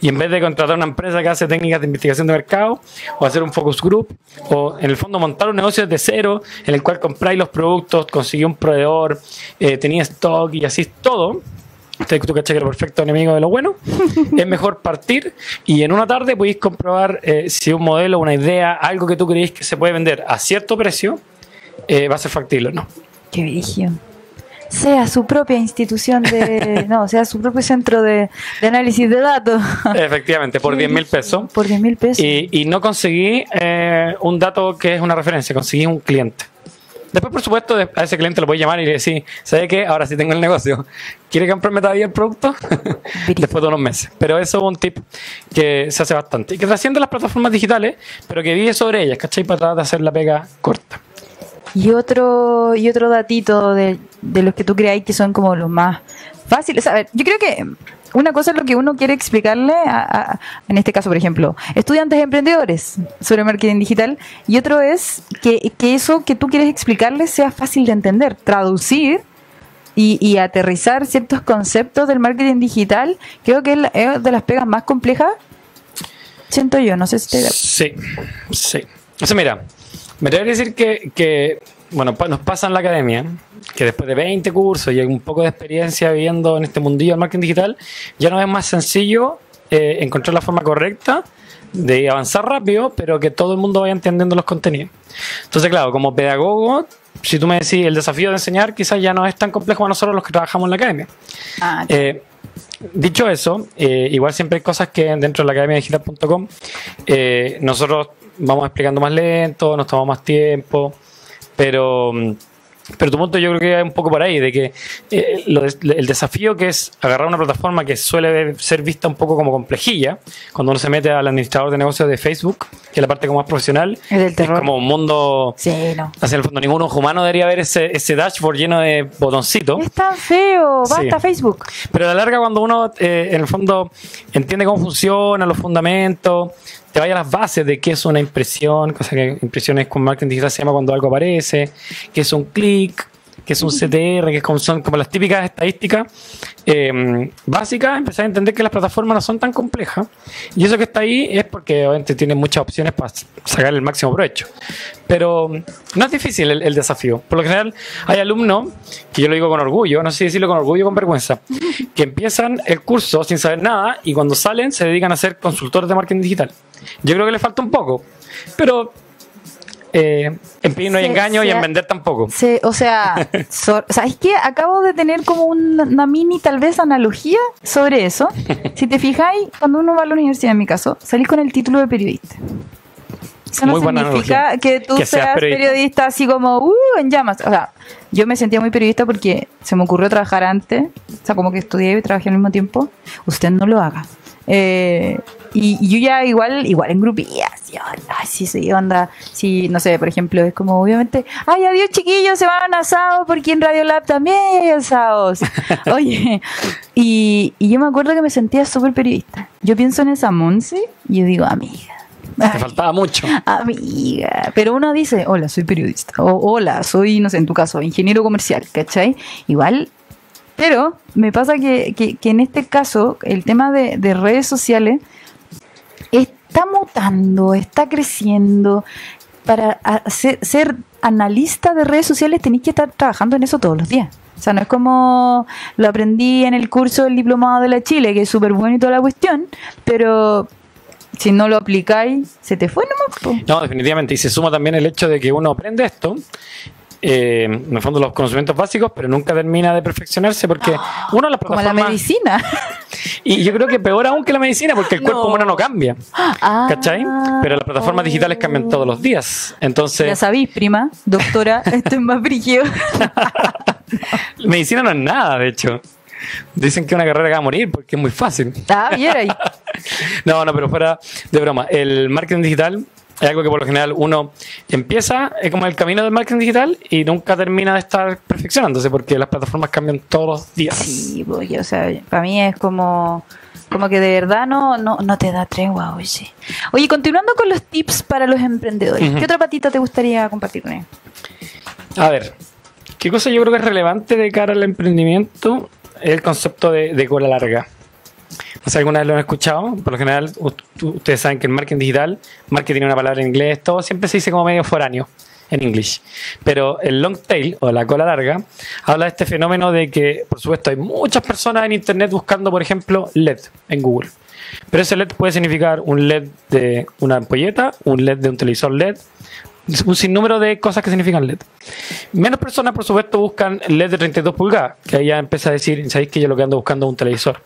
y en vez de contratar una empresa que hace técnicas de investigación de mercado o hacer un focus group o en el fondo montar un negocio desde cero en el cual compráis los productos, conseguís un proveedor, eh, stock y así todo, Usted, tú caché que era perfecto enemigo de lo bueno. es mejor partir y en una tarde podéis comprobar eh, si un modelo, una idea, algo que tú creéis que se puede vender a cierto precio, eh, va a ser factible o no. Qué brillo. Sea su propia institución de. no, sea su propio centro de, de análisis de datos. Efectivamente, por Qué 10 mil pesos. Por 10 mil pesos. Y, y no conseguí eh, un dato que es una referencia, conseguí un cliente. Después, por supuesto, a ese cliente lo voy a llamar y le decir, ¿sabe qué? Ahora sí tengo el negocio. ¿Quiere comprarme todavía el producto? Después de unos meses. Pero eso es un tip que se hace bastante. Y que trasciende las plataformas digitales, pero que vive sobre ellas, ¿cachai? Para tratar de hacer la pega corta. Y otro, y otro datito de, de los que tú creáis que son como los más fáciles. A ver, yo creo que una cosa es lo que uno quiere explicarle, a, en este caso, por ejemplo, estudiantes emprendedores sobre marketing digital, y otro es que, que eso que tú quieres explicarles sea fácil de entender, traducir y, aterrizar ciertos conceptos del marketing digital. Creo que es la- de las pegas más complejas. Siento yo, no sé si te Sí, sí. O sea, mira, me atrevería a decir que, que, bueno, pa- nos pasa en la academia que después de 20 cursos y un poco de experiencia viviendo en este mundillo del marketing digital, ya no es más sencillo eh, encontrar la forma correcta de avanzar rápido, pero que todo el mundo vaya entendiendo los contenidos. Entonces, claro, como pedagogo, si tú me decís el desafío de enseñar, quizás ya no es tan complejo para nosotros los que trabajamos en la academia. Ah, Eh, dicho eso, eh, igual siempre hay cosas que dentro de la academia digital.com eh, nosotros vamos explicando más lento, nos tomamos más tiempo, pero mm, pero tu punto yo creo que es un poco por ahí, de que eh, lo de- el desafío que es agarrar una plataforma que suele ser vista un poco como complejilla, cuando uno se mete al administrador de negocios de Facebook, que es la parte como más profesional, Es del terror. como un mundo... Sí, no. Hacia el fondo, ningún ojo humano debería ver ese, ese dashboard lleno de botoncitos. Es tan feo, basta Sí. Facebook. Pero a la larga, cuando uno eh, en el fondo entiende cómo funciona, los fundamentos, te vaya a las bases de qué es una impresión, cosa que impresiones con marketing digital se llama cuando algo aparece, qué es un clic, qué es un CTR, que son como las típicas estadísticas eh, básicas, empezar a entender que las plataformas no son tan complejas. Y eso que está ahí es porque obviamente tiene muchas opciones para sacar el máximo provecho. Pero no es difícil el, desafío. Por lo general, hay alumnos, que yo lo digo con orgullo, no sé decirlo con orgullo o con vergüenza, que empiezan el curso sin saber nada y cuando salen se dedican a ser consultores de marketing digital. Yo creo que les falta un poco, pero eh, en pedir no hay engaño y en vender tampoco. Sí, o sea, so- ¿sabes qué? Acabo de tener como una, una mini, tal vez, analogía sobre eso. Si te fijáis, cuando uno va a la universidad, en mi caso, salís con el título de periodista. Eso no Muy buena significa analogía. que tú Que seas seas periodista. periodista. así como, uh, en llamas. O sea, yo me sentía muy periodista porque se me ocurrió trabajar antes. O sea, como que estudié y trabajé al mismo tiempo. Usted no lo haga. Eh, y, y yo ya igual, igual en grupillas, sí, onda, sí, sí, onda, sí, no sé, por ejemplo, es como obviamente, ay, adiós chiquillos, se van a asados porque en Radio Lab también hay asados. Oye, y, y yo me acuerdo que me sentía súper periodista. Yo pienso en esa Monse y yo digo, amiga. Te faltaba mucho. Amiga, pero uno dice, hola, soy periodista, o hola, soy, no sé, en tu caso, ingeniero comercial, ¿cachai? Igual, pero me pasa que, que- que en este caso, el tema de, de redes sociales está mutando, está creciendo. Para hacer- ser analista de redes sociales tenéis que estar trabajando en eso todos los días. O sea, no es como lo aprendí en el curso del diplomado de la Chile, que es súper bueno y toda la cuestión, pero si no lo aplicáis, se te fue nomás. No, definitivamente. Y se suma también el hecho de que uno aprende esto, eh, en el fondo los conocimientos básicos, pero nunca termina de perfeccionarse porque uno las Como la plataformas... medicina. Y yo creo que peor aún que la medicina, porque el cuerpo No. humano no cambia. Ah, ¿Cachai? Pero las plataformas digitales cambian todos los días. Ya Entonces, sabéis, prima, doctora, esto es más brillo. medicina no es nada, de hecho. Dicen que una carrera que va a morir porque es muy fácil. Ah, bien ahí. No, no, pero fuera de broma. El marketing digital es algo que por lo general uno empieza es como el camino del marketing digital y nunca termina de estar perfeccionándose porque las plataformas cambian todos los días. Sí, oye, o sea, para mí es como, como que de verdad no, no, no te da tregua, oye. Oye, continuando con los tips para los emprendedores. ¿qué otra patita te gustaría compartir con ellos? A ver, ¿qué cosa yo creo que es relevante de cara al emprendimiento? Es el concepto de, de cola larga. No sé, alguna vez lo han escuchado. Por lo general, ustedes saben que en marketing digital, marketing es una palabra en inglés, todo siempre se dice como medio foráneo en inglés. Pero el long tail o la cola larga habla de este fenómeno de que, por supuesto, hay muchas personas en internet buscando, por ejemplo, LED en Google. Pero ese LED puede significar un LED de una ampolleta, un LED de un televisor LED, un sinnúmero de cosas que significan LED. Menos personas, por supuesto, buscan LED de 32 pulgadas, que ahí ya empieza a decir, sabéis que yo lo que ando buscando es un televisor.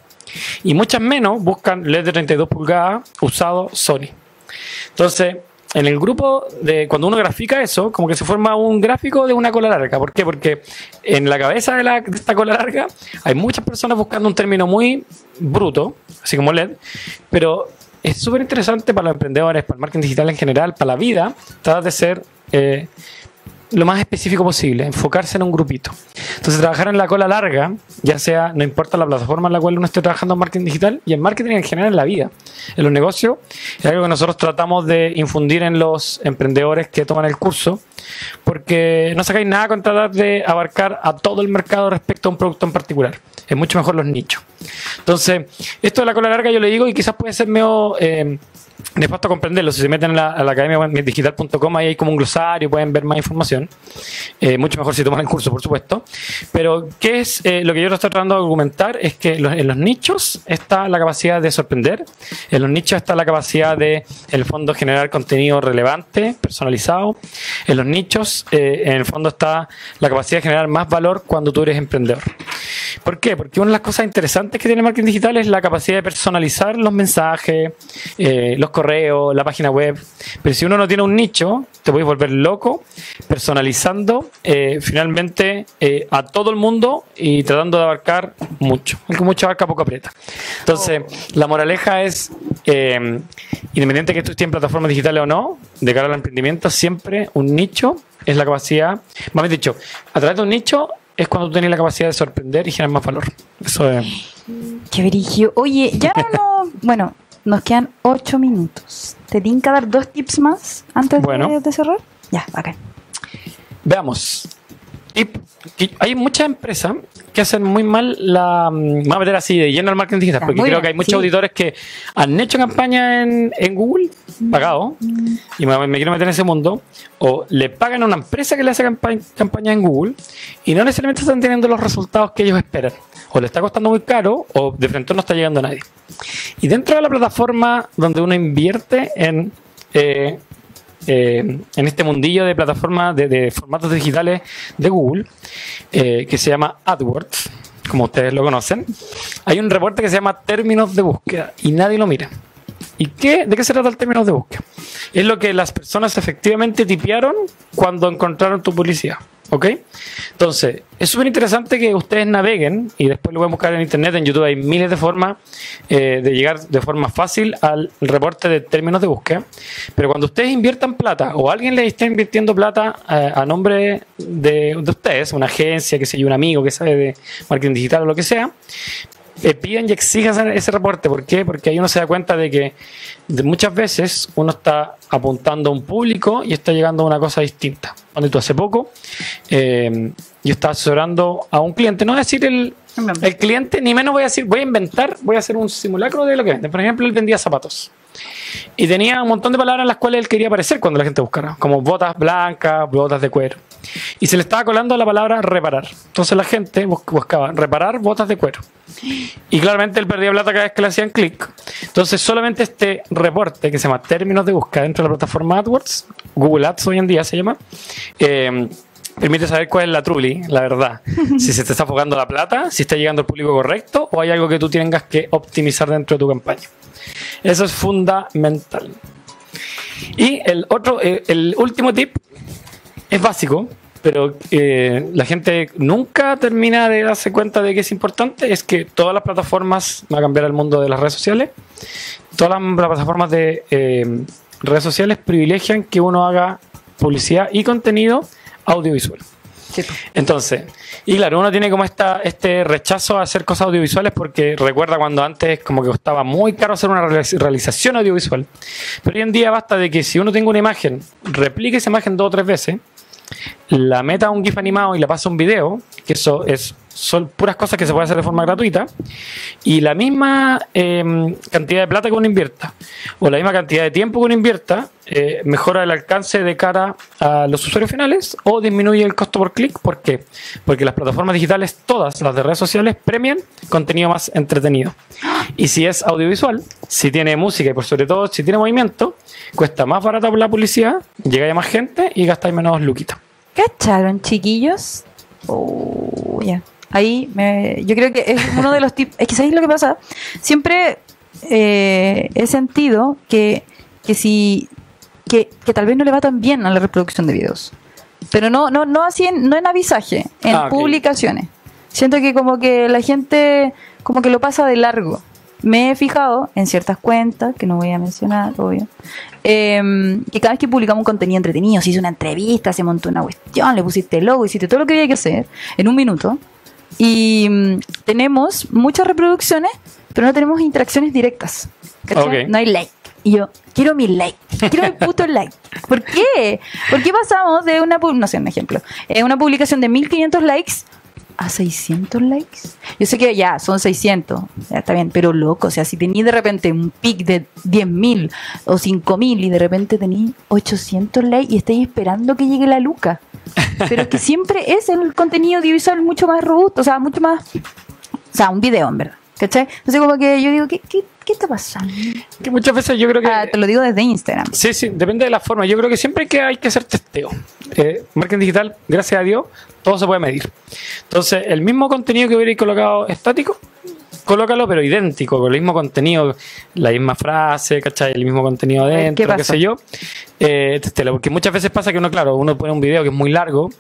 Y muchas menos buscan LED de 32 pulgadas usado Sony. Entonces, en el grupo de cuando uno grafica eso, como que se forma un gráfico de una cola larga. ¿Por qué? Porque en la cabeza de, la- esta cola larga hay muchas personas buscando un término muy bruto, así como LED, pero es súper interesante para los emprendedores, para el marketing digital en general, para la vida, tratar de ser eh, lo más específico posible, enfocarse en un grupito. Entonces, trabajar en la cola larga, ya sea, no importa la plataforma en la cual uno esté trabajando en marketing digital y en marketing en general en la vida, en los negocios, es algo que nosotros tratamos de infundir en los emprendedores que toman el curso, porque no sacáis nada con tratar de abarcar a todo el mercado respecto a un producto en particular. Es mucho mejor los nichos. Entonces, esto de la cola larga yo le digo y quizás puede ser medio eh, nefasto comprenderlo. Si se meten a la, a la academia digital.com, ahí hay como un glosario, pueden ver más información. Eh, mucho mejor si toman el curso, por supuesto. Pero, ¿qué es eh, lo que yo estoy tratando de argumentar? Es que en los nichos está la capacidad de sorprender, en los nichos está la capacidad de, en el fondo, generar contenido relevante, personalizado. En los nichos, eh, en el fondo, está la capacidad de generar más valor cuando tú eres emprendedor. ¿Por qué? Porque una de las cosas interesantes que tiene el marketing digital es la capacidad de personalizar los mensajes, los correos, la página web. Pero si uno no tiene un nicho, te puedes volver loco personalizando eh, finalmente eh, a todo el mundo y tratando de abarcar mucho. El que mucho abarca poco aprieta. Entonces, la moraleja es, eh, independiente que tú estés en plataformas digitales o no, de cara al emprendimiento, siempre un nicho es la capacidad, más bien dicho, a través de un nicho es cuando tú tienes la capacidad de sorprender y generar más valor. Eso es. Qué verigio. Oye, ya no. bueno, nos quedan ocho minutos. ¿Te tienen que dar dos tips más antes de- Bueno. de, cerrar? Ya, acá. Veamos. Y, hay muchas empresas que hacen muy mal la. mm, Me voy a meter así de lleno al marketing digital, Ya, porque creo bien, que hay muchos sí. auditores que han hecho campaña en, en Google, pagado, y me, me quiero meter en ese mundo, o le pagan a una empresa que le hace campa- campaña en Google y no necesariamente están teniendo los resultados que ellos esperan. O le está costando muy caro, o de frente no está llegando a nadie. Y dentro de la plataforma donde uno invierte en. eh, eh, en este mundillo de plataformas de, de formatos digitales de Google, eh, que se llama AdWords, como ustedes lo conocen, hay un reporte que se llama términos de búsqueda y nadie lo mira. ¿Y qué, de qué se trata el términos de búsqueda? Es lo que las personas efectivamente tipearon cuando encontraron tu publicidad. ¿Ok? Entonces, es súper interesante que ustedes naveguen y después lo pueden buscar en internet, en YouTube hay miles de formas eh, de llegar de forma fácil al reporte de términos de búsqueda. Pero cuando ustedes inviertan plata o alguien les está invirtiendo plata eh, a nombre de, de ustedes, una agencia, que sé yo, un amigo que sabe de marketing digital o lo que sea, eh, piden y exijan ese reporte. ¿Por qué? Porque ahí uno se da cuenta de que de muchas veces uno está apuntando a un público y está llegando a una cosa distinta. Donde tú hace poco, eh, yo estaba asesorando a un cliente, no voy a decir el, el cliente, ni menos voy a decir, voy a inventar, voy a hacer un simulacro de lo que vende. Por ejemplo, él vendía zapatos. Y tenía un montón de palabras en las cuales él quería aparecer cuando la gente buscara, como botas blancas, botas de cuero. Y se le estaba colando la palabra reparar. Entonces la gente bus- buscaba reparar botas de cuero. Y claramente él perdía plata cada vez que le hacían clic. Entonces solamente este reporte que se llama términos de búsqueda dentro de la plataforma AdWords, Google Ads hoy en día se llama, eh, permite saber cuál es la truli, la verdad. si se te está enfocando la plata, si está llegando al público correcto o hay algo que tú tengas que optimizar dentro de tu campaña. Eso es fundamental. Y el otro, eh, el último tip es básico, pero eh, la gente nunca termina de darse cuenta de que es importante, es que todas las plataformas, va a cambiar el mundo de las redes sociales, todas las plataformas de eh, redes sociales privilegian que uno haga publicidad y contenido audiovisual. Entonces, y claro, uno tiene como esta, este rechazo a hacer cosas audiovisuales porque recuerda cuando antes como que costaba muy caro hacer una realiz- realización audiovisual. Pero hoy en día basta de que si uno tenga una imagen, replique esa imagen dos o tres veces, la meta a un GIF animado y la pasa a un video, que eso es son puras cosas que se puede hacer de forma gratuita, y la misma eh, cantidad de plata que uno invierta, o la misma cantidad de tiempo que uno invierta, eh, mejora el alcance de cara a los usuarios finales o disminuye el costo por clic. ¿Por qué? Porque las plataformas digitales, todas las de redes sociales, premian contenido más entretenido. Y si es audiovisual, si tiene música y por sobre todo si tiene movimiento, cuesta más barata por la publicidad, llega a más gente y gastáis menos luquitas. ¿Cacharon, chiquillos? Oh, ya. Ahí me- yo creo que es uno de los tips. Es que ¿sabéis lo que pasa? Siempre eh, he sentido que, que si. Que, que tal vez no le va tan bien a la reproducción de videos. Pero no, no, no así en, no en avisaje, en Ah, ok. publicaciones. Siento que como que la gente como que lo pasa de largo. Me he fijado en ciertas cuentas, que no voy a mencionar, obvio, em, que cada vez que publicamos un contenido entretenido, se hizo una entrevista, se montó una cuestión, le pusiste el logo, hiciste todo lo que había que hacer en un minuto. Y mm, tenemos muchas reproducciones, pero no tenemos interacciones directas. No hay like. Y yo, quiero mi like. Quiero mi puto like. ¿Por qué? ¿Por qué pasamos de una, no sé, un ejemplo, eh, una publicación de 1500 likes a 600 likes? Yo sé que ya son 600, ya está bien, pero loco, o sea, si tenéis de repente un pic de 10.000 o 5.000 y de repente tenéis 800 likes y estáis esperando que llegue la luca. Pero que siempre es el contenido audiovisual mucho más robusto, o sea, mucho más. O sea, un video, en verdad. ¿Cachai? Entonces como que yo digo, ¿qué, qué, qué está pasando? Que muchas veces yo creo que... Ah, te lo digo desde Instagram. Sí, sí, depende de la forma. Yo creo que siempre que, hay que hacer testeo. Eh, marketing digital, gracias a Dios, todo se puede medir. Entonces, el mismo contenido que hubierais colocado estático, colócalo, pero idéntico, con el mismo contenido, la misma frase, ¿cachai? El mismo contenido ¿qué dentro, qué, pasó? sé yo. Eh, testéalo, porque muchas veces pasa que uno, claro, uno pone un video que es muy largo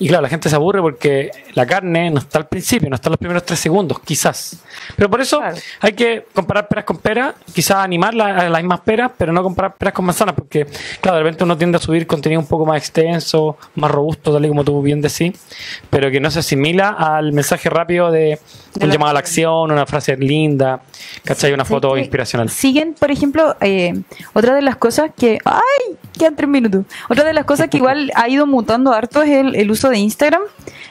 y claro, la gente se aburre porque la carne no está al principio, no está en los primeros tres segundos, quizás. Pero por eso Claro. hay que comparar peras con peras, quizás animar la- a las mismas peras, pero no comparar peras con manzanas, porque claro, de repente uno tiende a subir contenido un poco más extenso, más robusto, tal y como tú bien decís, pero que no se asimila al mensaje rápido de, De un la- llamado a la acción, una frase linda, ¿cachai? Una Sí, foto inspiracional. Siguen, por ejemplo, eh, otra de las cosas que. ¡Ay! Quedan tres minutos. Otra de las cosas que igual ha ido mutando harto es el, el uso de Instagram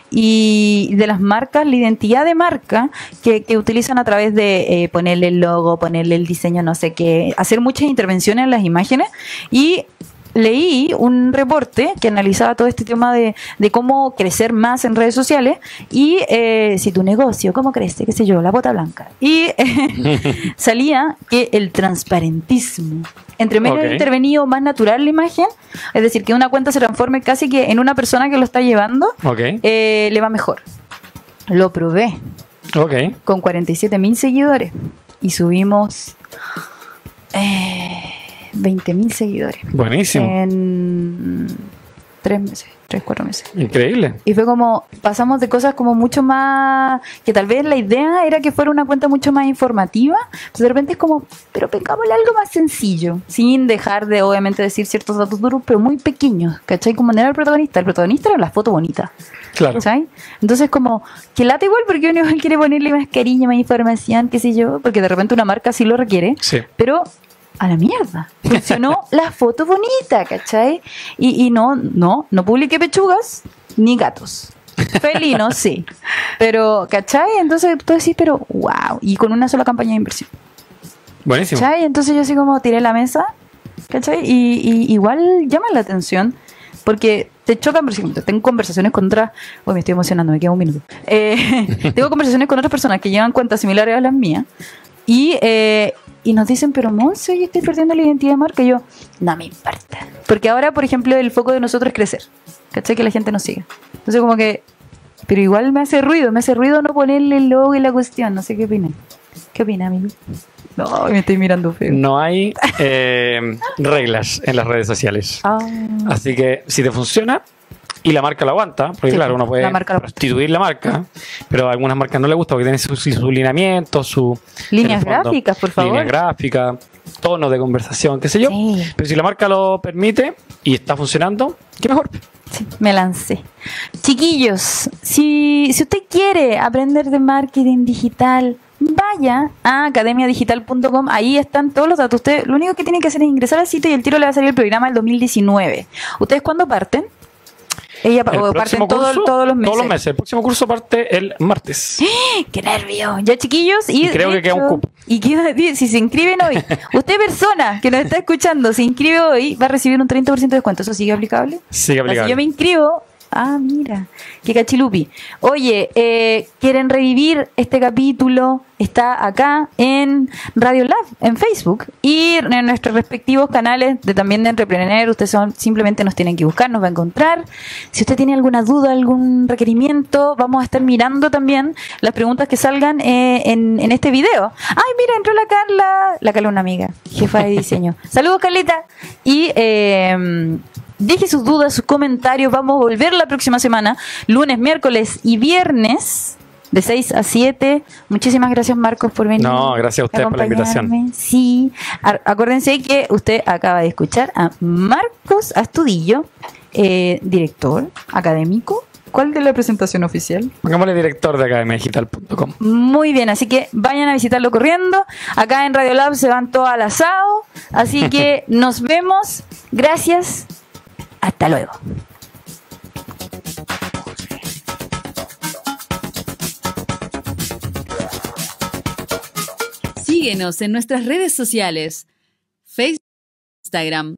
y de las marcas, la identidad de marca que, que utilizan a través de eh, ponerle el logo, ponerle el diseño, no sé qué, hacer muchas intervenciones en las imágenes y leí un reporte que analizaba todo este tema de, de cómo crecer más en redes sociales y eh, si tu negocio, cómo crece, qué sé yo, la bota blanca. Y eh, salía que el transparentismo, entre menos intervenido, más natural la imagen, es decir, que una cuenta se transforme casi que en una persona que lo está llevando, Ok, eh, le va mejor. Lo probé ok. con 47 mil seguidores y subimos eh, 20 mil seguidores Buenísimo. en tres meses, tres, cuatro meses. Increíble. Y fue como, pasamos de cosas como mucho más, que tal vez la idea era que fuera una cuenta mucho más informativa, pues de repente es como, pero pensámosle algo más sencillo, sin dejar de obviamente decir ciertos datos duros, pero muy pequeños, ¿cachai? Como era el protagonista, el protagonista era la foto bonita, Claro. ¿cachai? Entonces como, que lata igual porque uno igual quiere ponerle más cariño, más información, qué sé yo, porque de repente una marca sí lo requiere, Sí. pero a la mierda. Funcionó la foto bonita, ¿cachai? Y, y no, no, no publiqué pechugas ni gatos. Felinos, sí. Pero, ¿cachai? Entonces tú decís, pero wow. Y con una sola campaña de inversión. Buenísimo. ¿Cachai? Entonces yo así como tiré la mesa, ¿cachai? Y, y igual llama la atención. Porque te chocan, por ejemplo, tengo conversaciones con otras. Uy, me estoy emocionando, me queda un minuto. Eh, tengo conversaciones con otras personas que llevan cuentas similares a las mías. Y, eh, y nos dicen, pero Monse, yo estoy perdiendo la identidad de marca. Y yo, no me importa. Porque ahora, por ejemplo, el foco de nosotros es crecer. ¿Cachai? Que la gente nos siga. Entonces, como que. Pero igual me hace ruido, me hace ruido no ponerle el logo y la cuestión. No sé qué opinan. ¿Qué opina, amigo? No, me estoy mirando feo. No hay eh, reglas en las redes sociales. Ah. Así que si te funciona y la marca lo aguanta, porque Sí, claro, uno puede la marca prostituir la marca, pero a algunas marcas no le gusta porque tienen su, su lineamiento, su Líneas fondo, gráficas, por favor. Líneas gráficas, tono de conversación, qué sé yo. Sí. Pero si la marca lo permite y está funcionando, qué mejor. Sí, me lancé. Chiquillos, si, si usted quiere aprender de marketing digital, vaya a academiadigital.com. Ahí están todos los datos. Usted lo único que tiene que hacer es ingresar al sitio y el tiro le va a salir el programa del 2019. ¿Ustedes cuándo parten? Ella El o próximo parten todo- curso, todos los meses. El próximo curso parte el martes. ¡Qué nervio! Ya, chiquillos. Y, Y creo que queda un cupo. Y queda- si se inscriben hoy, usted, persona que nos está escuchando, se inscribe hoy, va a recibir un 30% de descuento. ¿Eso sigue aplicable? Sigue aplicable. yo me inscribo. Ah, mira, qué cachilupi. Oye, eh, ¿quieren revivir este capítulo? Está acá en Radio Lab, en Facebook y en nuestros respectivos canales de también de Entrepreneur. Ustedes son, simplemente nos tienen que buscar, nos va a encontrar. Si usted tiene alguna duda, algún requerimiento, vamos a estar mirando también las preguntas que salgan eh, en, en este video. Ay, mira, entró la Carla. La Carla, una amiga, jefa de diseño. Saludos, Carlita. Y eh, Deje sus dudas, sus comentarios. Vamos a volver la próxima semana, lunes, miércoles y viernes, de 6 a 7. Muchísimas gracias, Marcos, por venir. No, gracias a ustedes por la invitación. Sí. Acuérdense que usted acaba de escuchar a Marcos Astudillo, eh, director académico. ¿Cuál de la presentación oficial? Pongámosle director de academiadigital.com. Muy bien, así que vayan a visitarlo corriendo. Acá en Radio Lab se van todos al asado. Así que nos vemos. Gracias. Hasta luego. Síguenos en nuestras redes sociales. Facebook, Instagram,